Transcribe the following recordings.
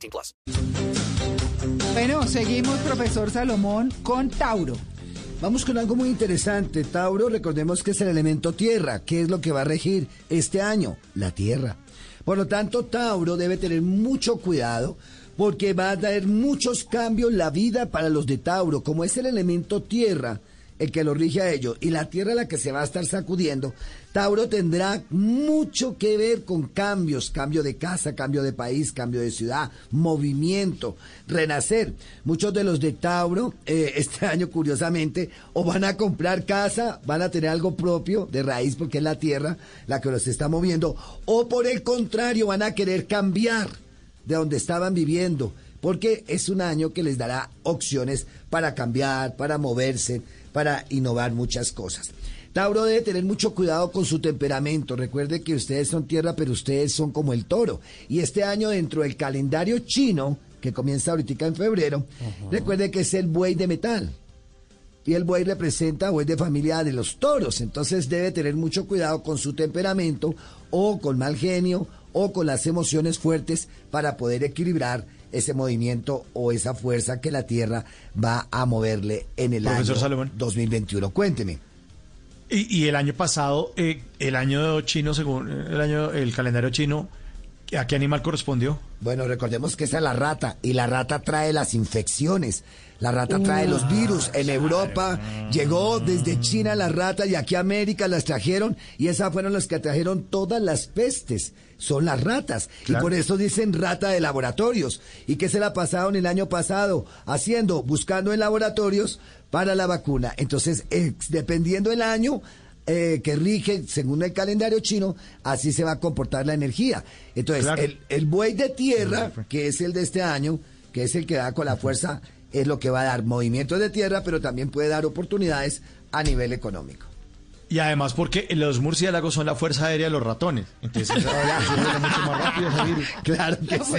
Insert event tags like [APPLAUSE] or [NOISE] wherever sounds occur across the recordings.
18 plus. Bueno, seguimos, profesor Salomón, con Tauro. Vamos con algo muy interesante. Tauro, recordemos que es el elemento tierra. ¿Qué es lo que va a regir este año? La tierra. Por lo tanto, Tauro debe tener mucho cuidado porque va a traer muchos cambios la vida para los de Tauro, como es el elemento tierra el que lo rige a ellos y la tierra la que se va a estar sacudiendo, Tauro tendrá mucho que ver con cambios, cambio de casa, cambio de país, cambio de ciudad, movimiento, renacer. Muchos de los de Tauro eh, [LAUGHS] este año, curiosamente, o van a comprar casa, van a tener algo propio de raíz porque es la tierra la que los está moviendo, o por el contrario, van a querer cambiar de donde estaban viviendo, porque es un año que les dará opciones para cambiar, para moverse, para innovar muchas cosas. Tauro debe tener mucho cuidado con su temperamento. Recuerde que ustedes son tierra, pero ustedes son como el toro. Y este año dentro del calendario chino, que comienza ahorita en febrero, recuerde que es el buey de metal. Y el buey representa o es de familia de los toros. Entonces debe tener mucho cuidado con su temperamento o con mal genio o con las emociones fuertes para poder equilibrar ese movimiento o esa fuerza que la Tierra va a moverle en el Profesor año Salomón. 2021. Cuénteme. Y, y el año pasado, eh, el año chino, según el año, el calendario chino, ¿a qué animal correspondió? Bueno, recordemos que esa es la rata y la rata trae las infecciones. La rata trae los virus. En Europa llegó desde China la rata y aquí a América las trajeron y esas fueron las que trajeron todas las pestes. Son las ratas. Y por eso dicen rata de laboratorios. ¿Y qué se la pasaron el año pasado? Haciendo, buscando en laboratorios para la vacuna. Entonces, dependiendo del año, eh, que rige según el calendario chino, así se va a comportar la energía. Entonces, Claro. el, el buey de tierra, que es el de este año, que es el que da con la fuerza, es lo que va a dar movimientos de tierra, pero también puede dar oportunidades a nivel económico. Y además porque los murciélagos son la fuerza aérea de los ratones. Entonces, [LAUGHS] eso mucho más rápido virus. [LAUGHS] Claro que sí.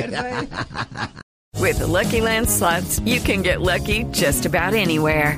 With the Lucky Land slots, you can get lucky just about anywhere.